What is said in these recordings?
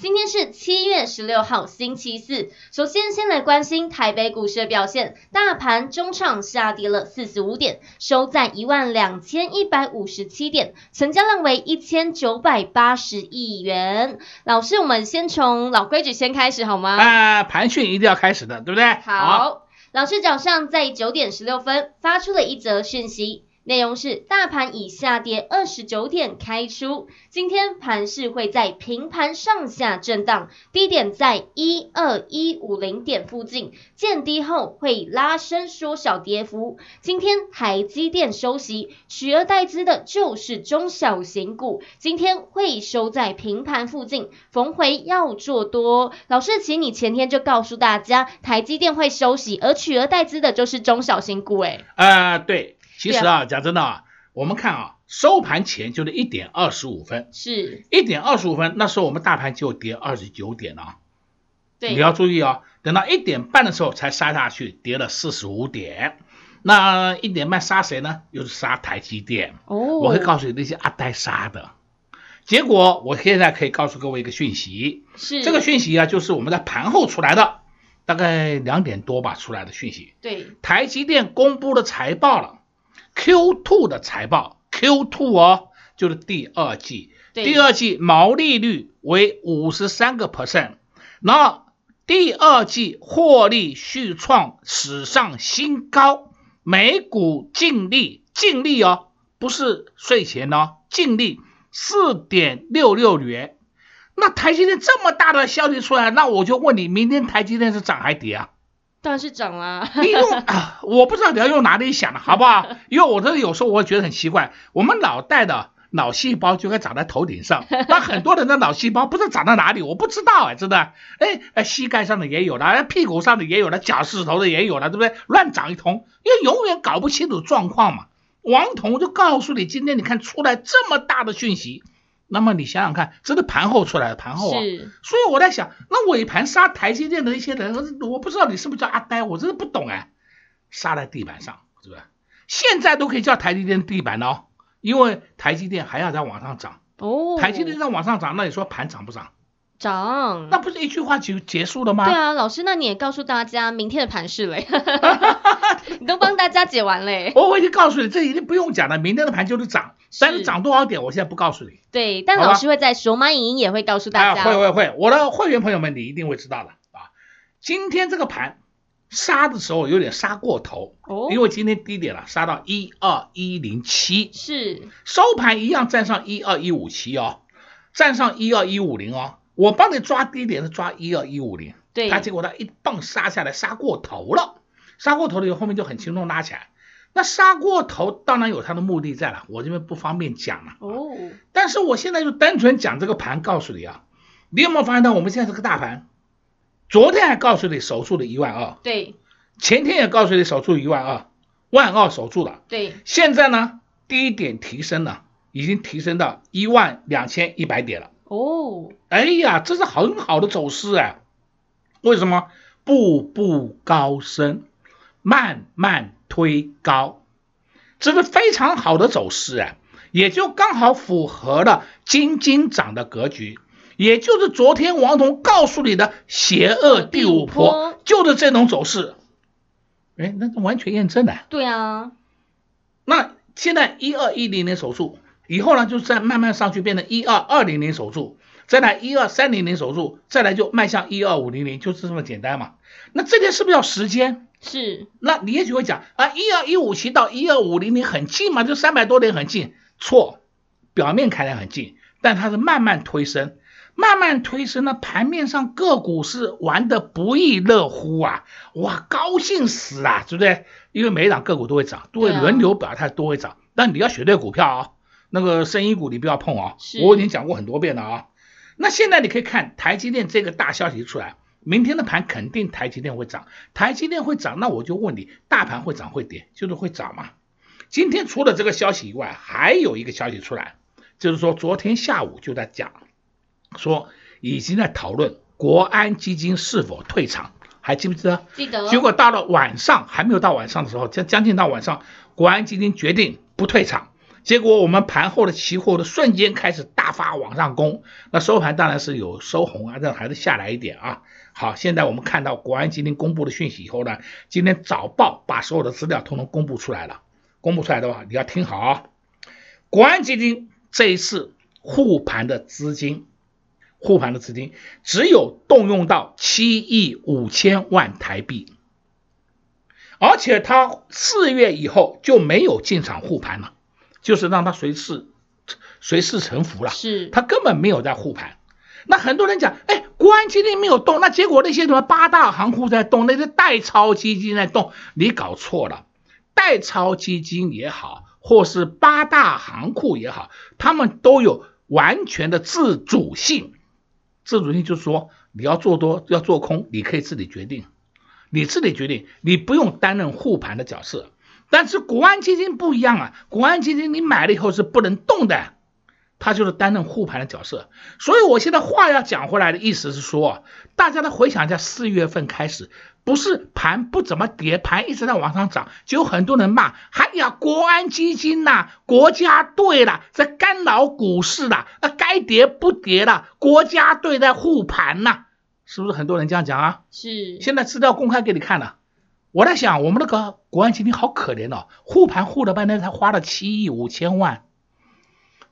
今天是七月十六号，星期四。首先，先来关心台北股市的表现。大盘中场下跌了四十五点，收在一万两千一百五十七点，成交量为一千九百八十亿元。老师，我们先从老规矩先开始好吗？啊，盘讯一定要开始的，对不对？好。好，老师早上在九点十六分发出了一则讯息。内容是大盘以下跌二十九点开出，今天盘势会在平盘上下震荡，低点在一二一五零点附近，见低后会拉升缩小跌幅。今天台积电休息，取而代之的就是中小型股，今天会收在平盘附近，逢回要做多。老师，请你前天就告诉大家，台积电会休息，而取而代之的就是中小型股，诶啊，对。其实啊，讲真的啊，我们看啊，收盘前就是一点二十五分，是一点二十五分，那时候我们大盘就跌二十九点啊。对，你要注意啊，等到一点半的时候才杀下去，跌了四十五点。那一点半杀谁呢？又是杀台积电。哦，我会告诉你那些阿呆杀的。结果我现在可以告诉各位一个讯息，是这个讯息啊，就是我们在盘后出来的，大概两点多吧出来的讯息。对，台积电公布了财报了。Q2 的财报，Q2 哦，就是第二季，第二季毛利率为五十三个 percent，然后第二季获利续创史上新高，每股净利净利哦，不是税前哦，净利四点六六元。那台积电这么大的消息出来，那我就问你，明天台积电是涨还跌啊？当然是涨啦！你用 啊，我不知道你要用哪里想的，好不好？因为我这有时候我会觉得很奇怪，我们脑袋的脑细胞就该长在头顶上，那很多人的脑细胞不知道长在哪里，我不知道哎，真的，哎，膝盖上的也有了，屁股上的也有了，脚趾头的也有了，对不对？乱长一通，因为永远搞不清楚状况嘛。王彤就告诉你，今天你看出来这么大的讯息。那么你想想看，这是盘后出来的盘后啊，所以我在想，那尾盘杀台积电的一些人，我不知道你是不是叫阿呆，我真的不懂哎，杀在地板上，是不是？现在都可以叫台积电地板了哦，因为台积电还要再往上涨哦，台积电再往上涨，那你说盘涨不涨？涨，那不是一句话就结束了吗？对啊，老师，那你也告诉大家明天的盘势嘞，你都帮大家解完嘞。我我已经告诉你，这已经不用讲了，明天的盘就是涨，但是涨多少点，我现在不告诉你。对，但老师会在熊猫影音也会告诉大家。啊，会会会，我的会员朋友们，你一定会知道的啊。今天这个盘杀的时候有点杀过头，哦，因为今天低点了，杀到一二一零七，是收盘一样站上一二一五七哦，站上一二一五零哦。我帮你抓低点是抓一二一五零，对，他结果他一棒杀下来，杀过头了，杀过头了以后后面就很轻松拉起来。那杀过头当然有他的目的在了，我这边不方便讲了。哦，但是我现在就单纯讲这个盘，告诉你啊，你有没有发现到我们现在这个大盘，昨天还告诉你守住了一万二，对，前天也告诉你守住一万二，万二守住了，对，现在呢低点提升了，已经提升到一万两千一百点了。哦，哎呀，这是很好的走势哎，为什么？步步高升，慢慢推高，这是非常好的走势啊，也就刚好符合了金金涨的格局，也就是昨天王彤告诉你的邪恶第五波，就是这种走势。哎，那完全验证了。对啊，那现在一二一零年守住。以后呢，就再慢慢上去，变成一二二零零守住，再来一二三零零守住，再来就迈向一二五零零，就是这么简单嘛。那这边是不是要时间？是。那你也许会讲啊，一二一五七到一二五零零很近嘛，就三百多点很近。错，表面看来很近，但它是慢慢推升，慢慢推升呢，盘面上个股是玩得不亦乐乎啊！哇，高兴死啊，对不对？因为每一档个股都会涨，都会轮流表态，都会涨。但你要选对股票啊，那个生医股你不要碰啊，我已经讲过很多遍了啊。那现在你可以看台积电这个大消息出来，明天的盘肯定台积电会涨，台积电会涨，那我就问你，大盘会涨会跌？就是会涨嘛。今天除了这个消息以外，还有一个消息出来，就是说昨天下午就在讲，说已经在讨论国安基金是否退场，还记不记得？记得。结果到了晚上，还没有到晚上的时候，将将近到晚上，国安基金决定不退场。结果我们盘后的期货的瞬间开始大发往上攻，那收盘当然是有收红啊，这还是下来一点啊。好，现在我们看到国安基金公布的讯息以后呢，今天早报把所有的资料统统公布出来了。公布出来的话，你要听好啊。国安基金这一次护盘的资金，护盘的资金只有动用到七亿五千万台币，而且他四月以后就没有进场护盘了。就是让他随势随势沉浮了，是他根本没有在护盘。那很多人讲，哎，国安基金没有动，那结果那些什么八大行库在动，那些代操基金在动，你搞错了。代操基金也好，或是八大行库也好，他们都有完全的自主性。自主性就是说，你要做多要做空，你可以自己决定，你自己决定，你不用担任护盘的角色。但是国安基金不一样啊，国安基金你买了以后是不能动的，它就是担任护盘的角色。所以我现在话要讲回来的意思是说，大家来回想一下，四月份开始不是盘不怎么跌，盘一直在往上涨，就有很多人骂，哎呀，国安基金呐，国家队啦，在干扰股市啦，那，该跌不跌了，国家队在护盘呐，是不是很多人这样讲啊？是，现在资料公开给你看了。我在想，我们那个国安基金好可怜哦，护盘护了半天才花了七亿五千万，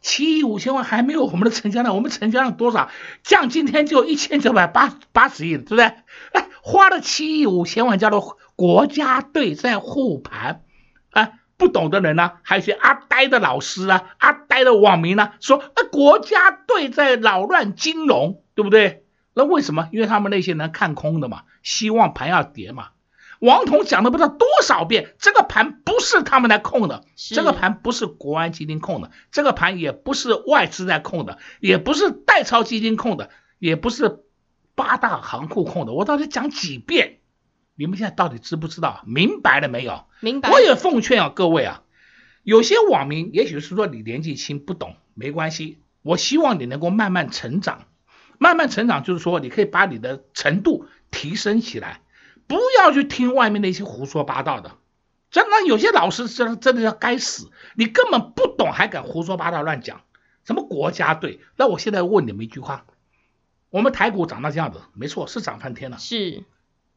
七亿五千万还没有我们的成交量，我们成交量多少？降今天就一千九百八八十亿，对不对？哎，花了七亿五千万叫做国家队在护盘，啊，不懂的人呢，还有些阿呆的老师啊，阿呆的网民呢，说，啊，国家队在扰乱金融，对不对？那为什么？因为他们那些人看空的嘛，希望盘要跌嘛。王彤讲了不知道多少遍，这个盘不是他们来控的，这个盘不是国安基金控的，这个盘也不是外资在控的，也不是代操基金控的，也不是八大行库控的。我到底讲几遍？你们现在到底知不知道？明白了没有？明白。我也奉劝啊，各位啊，有些网民也许是说你年纪轻不懂，没关系。我希望你能够慢慢成长，慢慢成长就是说你可以把你的程度提升起来。不要去听外面那些胡说八道的，真的有些老师真真的要该死，你根本不懂还敢胡说八道乱讲，什么国家队？那我现在问你们一句话，我们台股涨到这样子，没错，是涨翻天了，是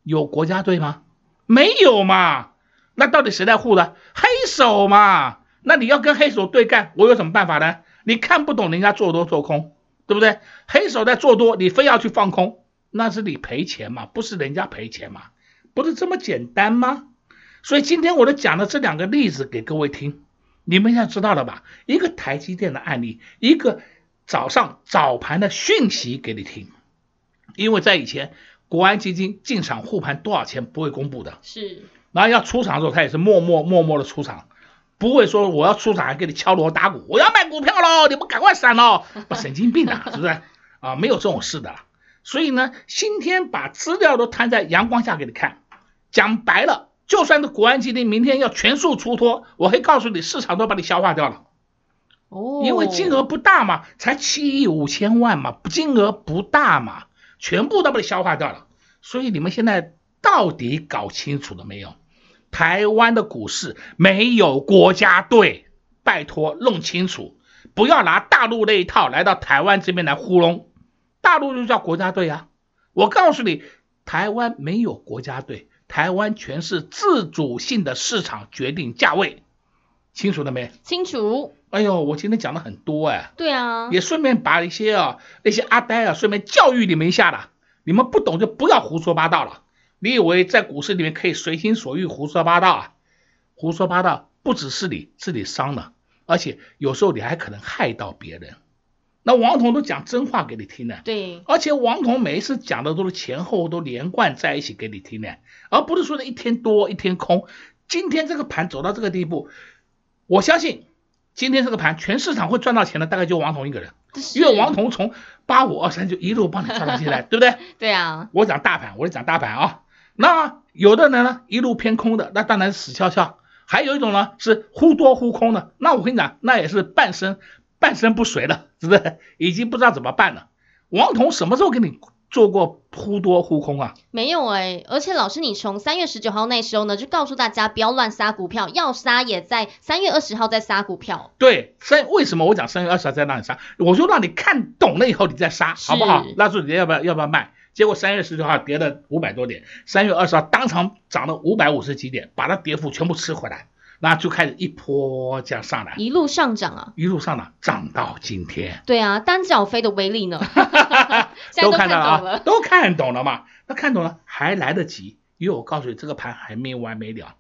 有国家队吗？没有嘛？那到底谁在护的？黑手嘛？那你要跟黑手对干，我有什么办法呢？你看不懂人家做多做空，对不对？黑手在做多，你非要去放空，那是你赔钱嘛，不是人家赔钱嘛？不是这么简单吗？所以今天我都讲了这两个例子给各位听，你们现在知道了吧？一个台积电的案例，一个早上早盘的讯息给你听。因为在以前，国安基金进场护盘多少钱不会公布的，是。然后要出场的时候，他也是默默默默的出场，不会说我要出场还给你敲锣打鼓，我要卖股票喽，你们赶快闪喽，不 神经病啊，是不是？啊，没有这种事的。所以呢，今天把资料都摊在阳光下给你看。讲白了，就算是国安基金明天要全数出脱，我会告诉你，市场都把你消化掉了。哦，因为金额不大嘛，才七亿五千万嘛，金额不大嘛，全部都把你消化掉了。所以你们现在到底搞清楚了没有？台湾的股市没有国家队，拜托弄清楚，不要拿大陆那一套来到台湾这边来糊弄。大陆就叫国家队啊，我告诉你，台湾没有国家队。台湾全是自主性的市场决定价位，清楚了没？清楚。哎呦，我今天讲了很多哎。对啊。也顺便把一些啊那些阿呆啊，顺便教育你们一下了。你们不懂就不要胡说八道了。你以为在股市里面可以随心所欲胡说八道啊？胡说八道不只是你自己伤了，而且有时候你还可能害到别人。那王彤都讲真话给你听的，对，而且王彤每一次讲的都是前后都连贯在一起给你听的，而不是说的一天多一天空。今天这个盘走到这个地步，我相信今天这个盘全市场会赚到钱的，大概就王彤一个人，因为王彤从八五二三就一路帮你赚到现在，对不对？对啊，我讲大盘，我是讲大盘啊。那有的人呢一路偏空的，那当然是死翘翘；还有一种呢是忽多忽空的，那我跟你讲，那也是半身。半身不遂了，是不是？已经不知道怎么办了。王彤什么时候给你做过忽多忽空啊？没有哎、欸，而且老师，你从三月十九号那时候呢，就告诉大家不要乱杀股票，要杀也在三月二十号再杀股票。对，三为什么我讲三月二十号再让你杀？我就让你看懂了以后你再杀，好不好？那时候你要不要要不要卖？结果三月十九号跌了五百多点，三月二十号当场涨了五百五十几点，把它跌幅全部吃回来。那就开始一波这样上来，一路上涨啊，一路上涨，涨到今天。对啊，单脚飞的威力呢？都看到了啊，都看懂了嘛？那看懂了还来得及，因为我告诉你，这个盘还没完没了。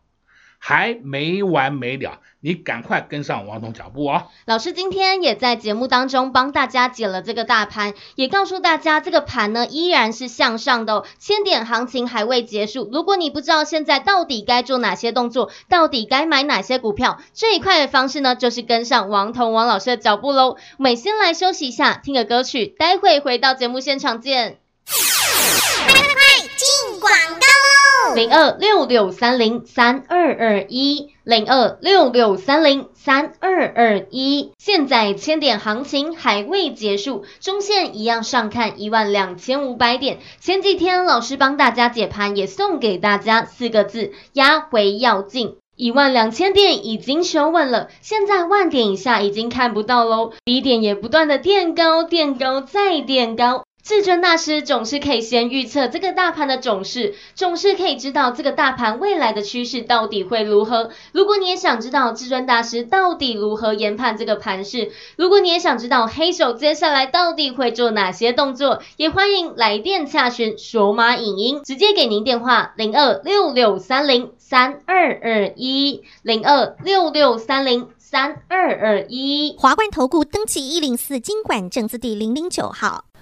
还没完没了，你赶快跟上王彤脚步哦！老师今天也在节目当中帮大家解了这个大盘，也告诉大家这个盘呢依然是向上的哦，千点行情还未结束。如果你不知道现在到底该做哪些动作，到底该买哪些股票，最快的方式呢就是跟上王彤王老师的脚步喽。我们先来休息一下，听个歌曲，待会回到节目现场见。快快快，进广告。零二六六三零三二二一，零二六六三零三二二一。现在千点行情还未结束，中线一样上看一万两千五百点。前几天老师帮大家解盘，也送给大家四个字：压回要进。一万两千点已经守稳了，现在万点以下已经看不到喽，低点也不断的垫高，垫高再垫高。至尊大师总是可以先预测这个大盘的走势，总是可以知道这个大盘未来的趋势到底会如何。如果你也想知道至尊大师到底如何研判这个盘势，如果你也想知道黑手接下来到底会做哪些动作，也欢迎来电洽询索马影音，直接给您电话零二六六三零三二二一零二六六三零三二二一。华冠投顾登记一零四金管证字第零零九号。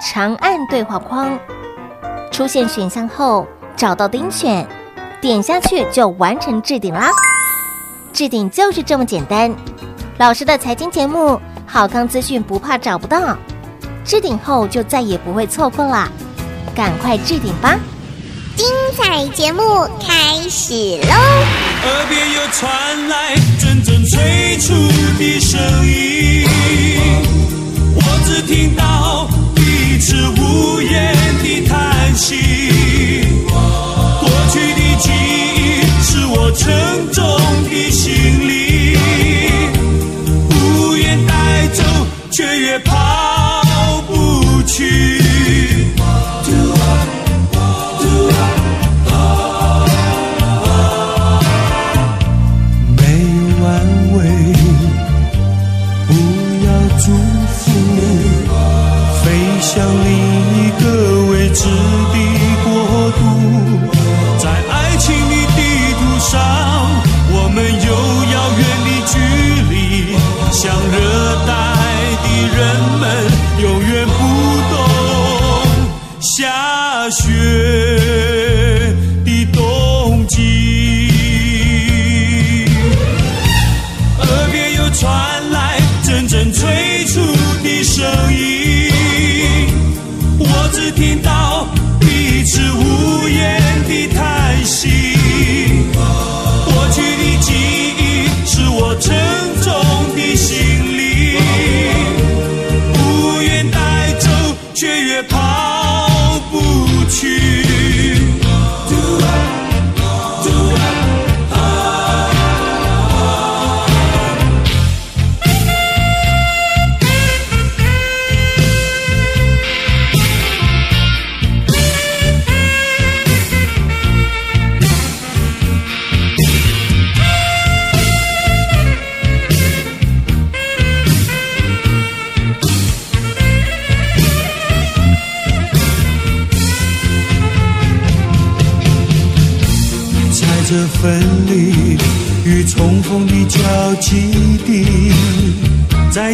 长按对话框，出现选项后，找到钉选，点下去就完成置顶啦。置顶就是这么简单。老师的财经节目，好康资讯不怕找不到，置顶后就再也不会错过啦。赶快置顶吧！精彩节目开始喽！耳边又传来阵阵催促的声音，我只听到。是无言的叹息，过去的记忆是我沉重的行李，不愿带走，却越怕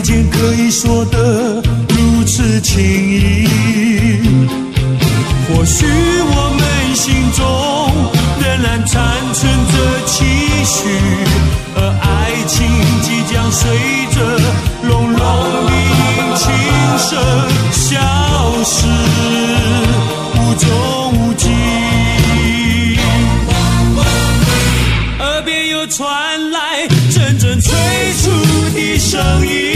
再见可以说得如此轻易。或许我们心中仍然残存着期许，而爱情即将随着隆隆的琴声消失，无踪无迹。耳边又传来阵阵催促的声音，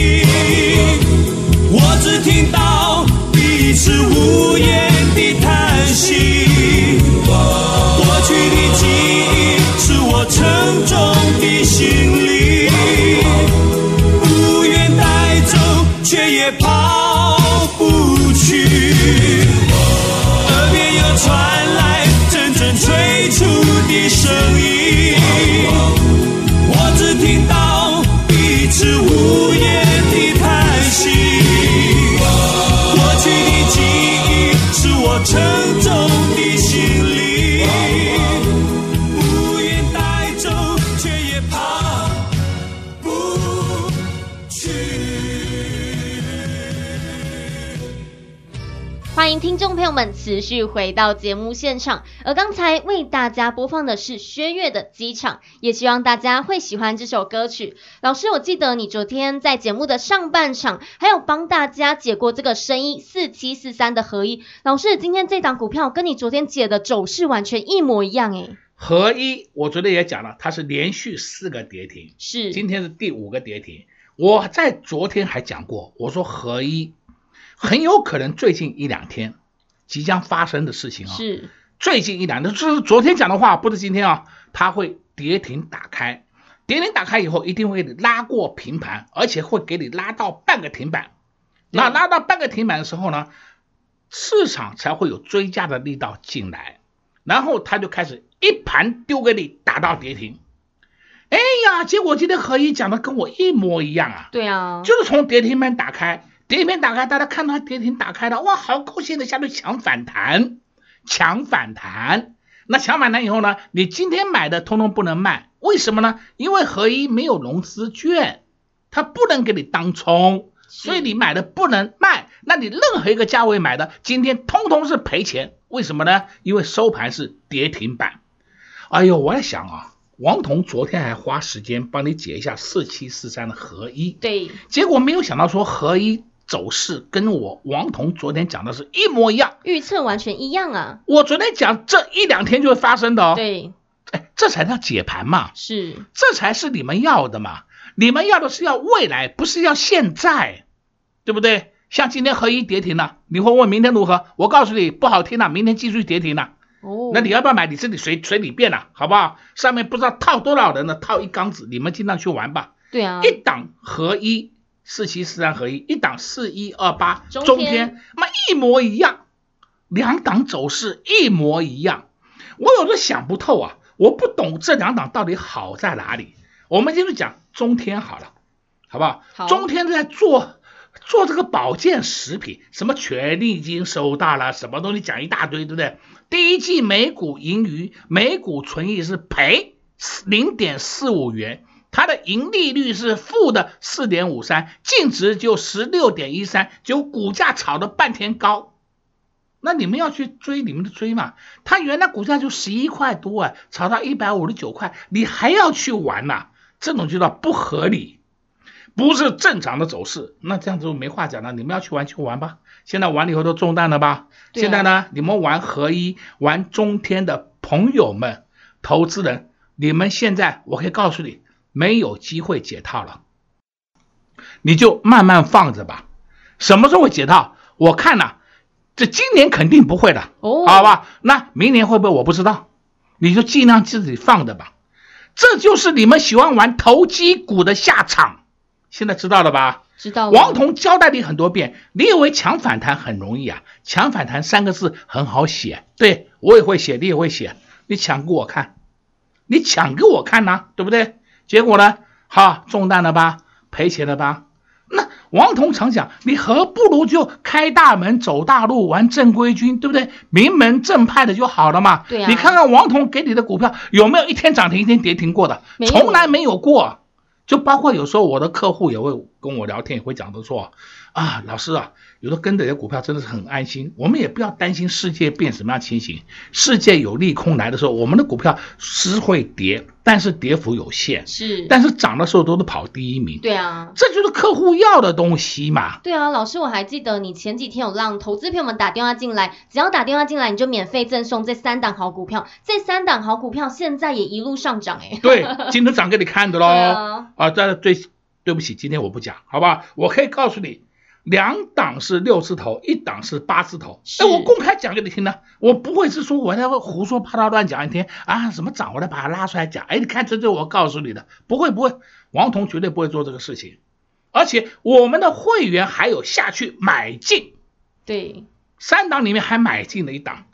欢迎听众朋友们持续回到节目现场，而刚才为大家播放的是薛岳的《机场》，也希望大家会喜欢这首歌曲。老师，我记得你昨天在节目的上半场，还有帮大家解过这个声音四七四三的合一。老师，今天这档股票跟你昨天解的走势完全一模一样诶。合一，我昨天也讲了，它是连续四个跌停，是，今天是第五个跌停。我在昨天还讲过，我说合一。很有可能最近一两天即将发生的事情啊，是最近一两天，这是昨天讲的话，不是今天啊。它会跌停打开，跌停打开以后一定会拉过平盘，而且会给你拉到半个停板。那拉到半个停板的时候呢，市场才会有追加的力道进来，然后它就开始一盘丢给你打到跌停。哎呀，结果今天何一讲的跟我一模一样啊。对啊，就是从跌停板打开。跌停打开，大家看到跌停打开了，哇，好高兴的下去抢反弹，抢反弹。那抢反弹以后呢，你今天买的通通不能卖，为什么呢？因为合一没有融资券，它不能给你当冲，所以你买的不能卖。那你任何一个价位买的，今天通通是赔钱。为什么呢？因为收盘是跌停板。哎呦，我在想啊，王彤昨天还花时间帮你解一下四七四三的合一，对，结果没有想到说合一。走势跟我王彤昨天讲的是一模一样，预测完全一样啊！我昨天讲这一两天就会发生的哦。对，哎，这才叫解盘嘛，是，这才是你们要的嘛。你们要的是要未来，不是要现在，对不对？像今天合一跌停了，你会问明天如何？我告诉你，不好听了，明天继续跌停了。哦，那你要不要买？你自己随随你便了，好不好？上面不知道套多少人呢，套一缸子，你们尽量去玩吧。对啊，一档合一。四七四三合一，一档四一二八中天，那一模一样，两档走势一模一样，我有时想不透啊，我不懂这两档到底好在哪里。我们今天讲中天好了，好不好？好，中天在做做这个保健食品，什么权利金收到了，什么东西讲一大堆，对不对？第一季每股盈余，每股纯益是赔零点四五元。它的盈利率是负的四点五三，净值就十六点一三，就股价炒的半天高，那你们要去追你们的追嘛？它原来股价就十一块多啊，炒到一百五十九块，你还要去玩呐、啊？这种就叫不合理，不是正常的走势。那这样子就没话讲了，你们要去玩去玩吧。现在玩了以后都中弹了吧？现在呢，你们玩合一、玩中天的朋友们、投资人，你们现在我可以告诉你。没有机会解套了，你就慢慢放着吧。什么时候会解套？我看呐，这今年肯定不会的，哦，好吧？那明年会不会？我不知道，你就尽量自己放着吧。这就是你们喜欢玩投机股的下场，现在知道了吧？知道。王彤交代你很多遍，你以为抢反弹很容易啊？抢反弹三个字很好写，对，我也会写，你也会写，你抢给我看，你抢给我看呐，对不对？结果呢？哈，中弹了吧？赔钱了吧？那王彤常讲，你何不如就开大门走大路，玩正规军，对不对？名门正派的就好了嘛。对啊。你看看王彤给你的股票有没有一天涨停一天跌停过的？从来没有过。就包括有时候我的客户也会跟我聊天，也会讲的说，啊，老师啊，有的跟着的股票真的是很安心。我们也不要担心世界变什么样情形，世界有利空来的时候，我们的股票是会跌，但是跌幅有限，是，但是涨的时候都是跑第一名。对啊，这就是客户要的东西嘛。对啊，老师，我还记得你前几天有让投资朋友们打电话进来，只要打电话进来，你就免费赠送这三档好股票，这三档好股票现在也一路上涨哎。对，今天涨给你看的喽。对啊。啊，对对，对不起，今天我不讲，好吧？我可以告诉你，两档是六字头，一档是八字头。哎，我公开讲给你听呢，我不会是说我在胡说八道乱讲一天啊，什么涨我来把它拉出来讲。哎，你看这就我告诉你的，不会不会，王彤绝对不会做这个事情，而且我们的会员还有下去买进，对，三档里面还买进了一档，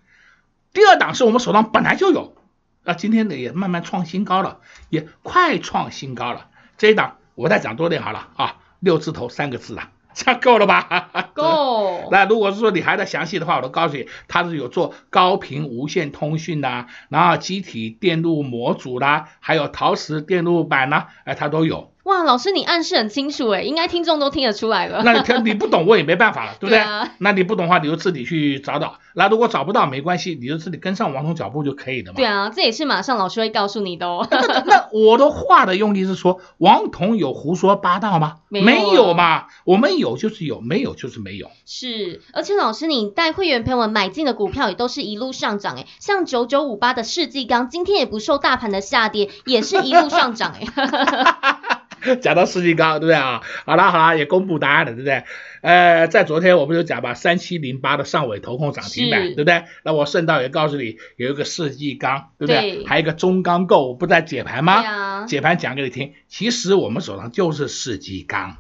第二档是我们手上本来就有，啊，今天呢也慢慢创新高了，也快创新高了。这一档我再讲多点好了。啊，六字头三个字啊，这样够了吧？够。那如果是说你还在详细的话，我都告诉你，它是有做高频无线通讯呐，然后机体电路模组啦，还有陶瓷电路板呐，哎，它都有。哇，老师你暗示很清楚诶，应该听众都听得出来了。那你听 你不懂我也没办法了，对不对？对啊、那你不懂的话，你就自己去找找。那如果找不到没关系，你就自己跟上王彤脚步就可以了嘛。对啊，这也是马上老师会告诉你的哦。那，那我的话的用意是说，王彤有胡说八道吗？没有，没有嘛，我们有就是有，没有就是没有。是，而且老师你带会员朋友们买进的股票也都是一路上涨诶，像九九五八的世纪钢，今天也不受大盘的下跌，也是一路上涨诶。讲到世纪钢，对不对啊？好了好了，也公布答案了，对不对？呃，在昨天我们就讲吧，三七零八的上尾投控涨停板，对不对？那我顺道也告诉你，有一个世纪钢，对不对？对，还有一个中钢构，我不在解盘吗？啊、解盘讲给你听，其实我们手上就是世纪钢，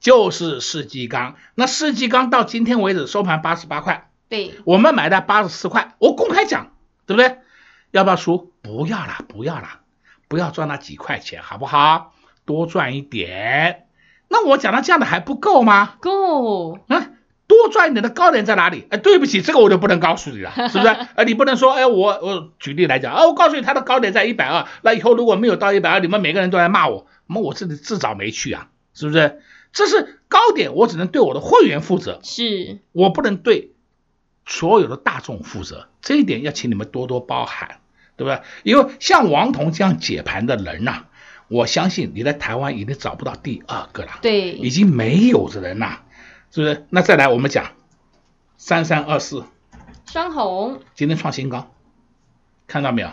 就是世纪钢。那世纪钢到今天为止收盘八十八块，对，我们买的八十四块，我公开讲，对不对？要不要输？不要啦，不要啦，不要赚那几块钱，好不好？多赚一点，那我讲到这样的还不够吗？够啊！多赚一点的高点在哪里？哎，对不起，这个我就不能告诉你了，是不是？哎，你不能说，哎，我我举例来讲啊，我告诉你，它的高点在一百二，那以后如果没有到一百二，你们每个人都来骂我，那我自己自找没趣啊，是不是？这是高点，我只能对我的会员负责，是我不能对所有的大众负责，这一点要请你们多多包涵，对不对？因为像王彤这样解盘的人呐、啊。我相信你在台湾已经找不到第二个了，对，已经没有的人了，是不是？那再来我们讲三三二四，双红。今天创新高，看到没有？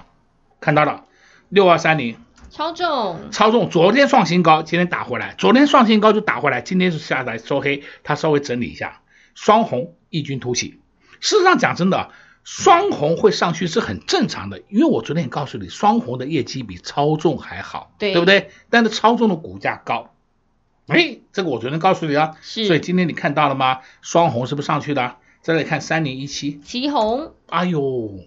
看到了，六二三零。超重，超重，昨天创新高，今天打回来，昨天创新高就打回来，今天是下来收黑，它稍微整理一下，双红异军突起。事实上讲真的。双红会上去是很正常的，因为我昨天也告诉你，双红的业绩比超重还好，对，对不对？但是超重的股价高，哎，这个我昨天告诉你啊，是，所以今天你看到了吗？双红是不是上去的？再来看三零一七，奇红，哎呦，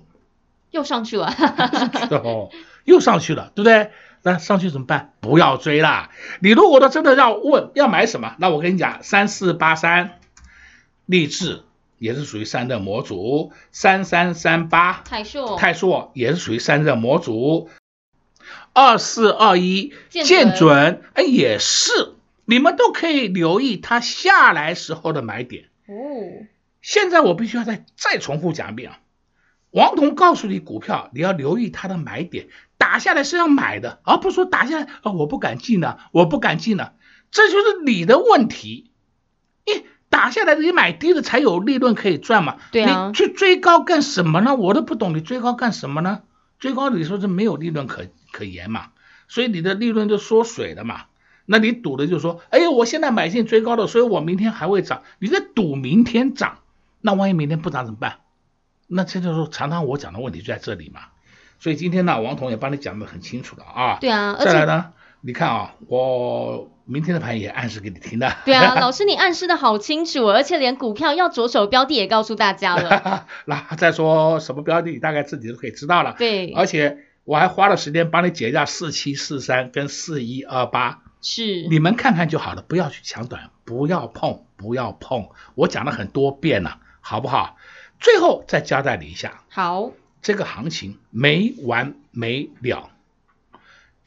又上去了，哦，又上去了，对不对？那上去怎么办？不要追啦！你如果都真的要问要买什么，那我跟你讲，三四八三，励志。也是属于散热模组，三三三八泰硕，泰硕也是属于散热模组，二四二一建准，哎也是，你们都可以留意它下来时候的买点。哦，现在我必须要再再重复讲一遍啊，王彤告诉你股票，你要留意它的买点，打下来是要买的，而不是说打下来啊我不敢进了，我不敢进了，这就是你的问题。打下来你买低的才有利润可以赚嘛？对啊，你去追高干什么呢？我都不懂，你追高干什么呢？追高你说是没有利润可可言嘛？所以你的利润就缩水了嘛？那你赌的就是说，哎呦，我现在买进追高的，所以我明天还会涨。你在赌明天涨，那万一明天不涨怎么办？那这就是常常我讲的问题就在这里嘛。所以今天呢，王彤也帮你讲得很清楚了啊。对啊，再来呢，你看啊，我。明天的盘也暗示给你听的。对啊，老师你暗示的好清楚，而且连股票要着手标的也告诉大家了。那再说什么标的，你大概自己都可以知道了。对，而且我还花了时间帮你解一下四七四三跟四一二八是，你们看看就好了，不要去抢短，不要碰，不要碰。我讲了很多遍了，好不好？最后再交代你一下，好，这个行情没完没了。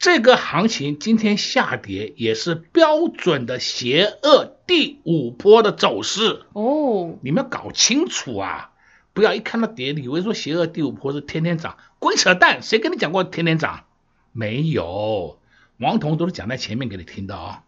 这个行情今天下跌也是标准的邪恶第五波的走势哦，你们要搞清楚啊！不要一看到跌，以为说邪恶第五波是天天涨，鬼扯淡！谁跟你讲过天天涨？没有，王彤都是讲在前面给你听的哦。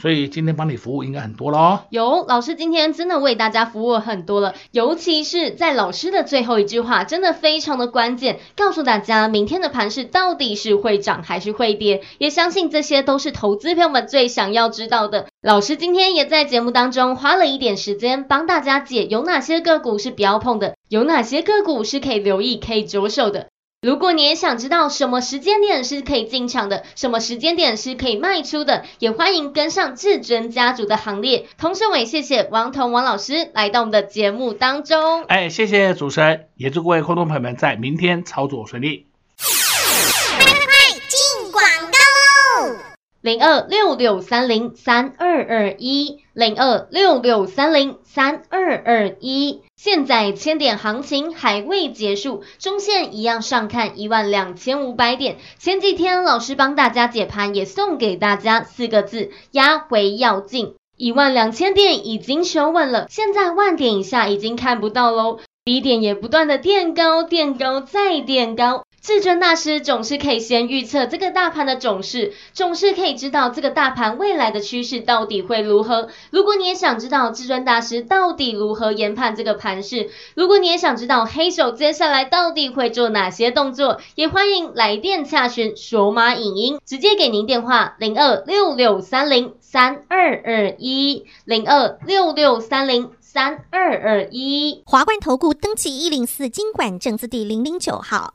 所以今天帮你服务应该很多了哦。有老师今天真的为大家服务很多了，尤其是在老师的最后一句话，真的非常的关键，告诉大家明天的盘势到底是会涨还是会跌，也相信这些都是投资朋友们最想要知道的。老师今天也在节目当中花了一点时间帮大家解有哪些个股是不要碰的，有哪些个股是可以留意、可以着手的。如果你也想知道什么时间点是可以进场的，什么时间点是可以卖出的，也欢迎跟上至尊家族的行列。同时，我也谢谢王彤王老师来到我们的节目当中。哎，谢谢主持人，也祝各位观众朋友们在明天操作顺利。零二六六三零三二二一，零二六六三零三二二一。现在千点行情还未结束，中线一样上看一万两千五百点。前几天老师帮大家解盘，也送给大家四个字：压回要进。一万两千点已经守稳了，现在万点以下已经看不到喽。低点也不断的垫高，垫高再垫高。至尊大师总是可以先预测这个大盘的走势，总是可以知道这个大盘未来的趋势到底会如何。如果你也想知道至尊大师到底如何研判这个盘势，如果你也想知道黑手接下来到底会做哪些动作，也欢迎来电洽询索马影音，直接给您电话零二六六三零三二二一零二六六三零三二二一。华冠投顾登记一零四金管证字第零零九号。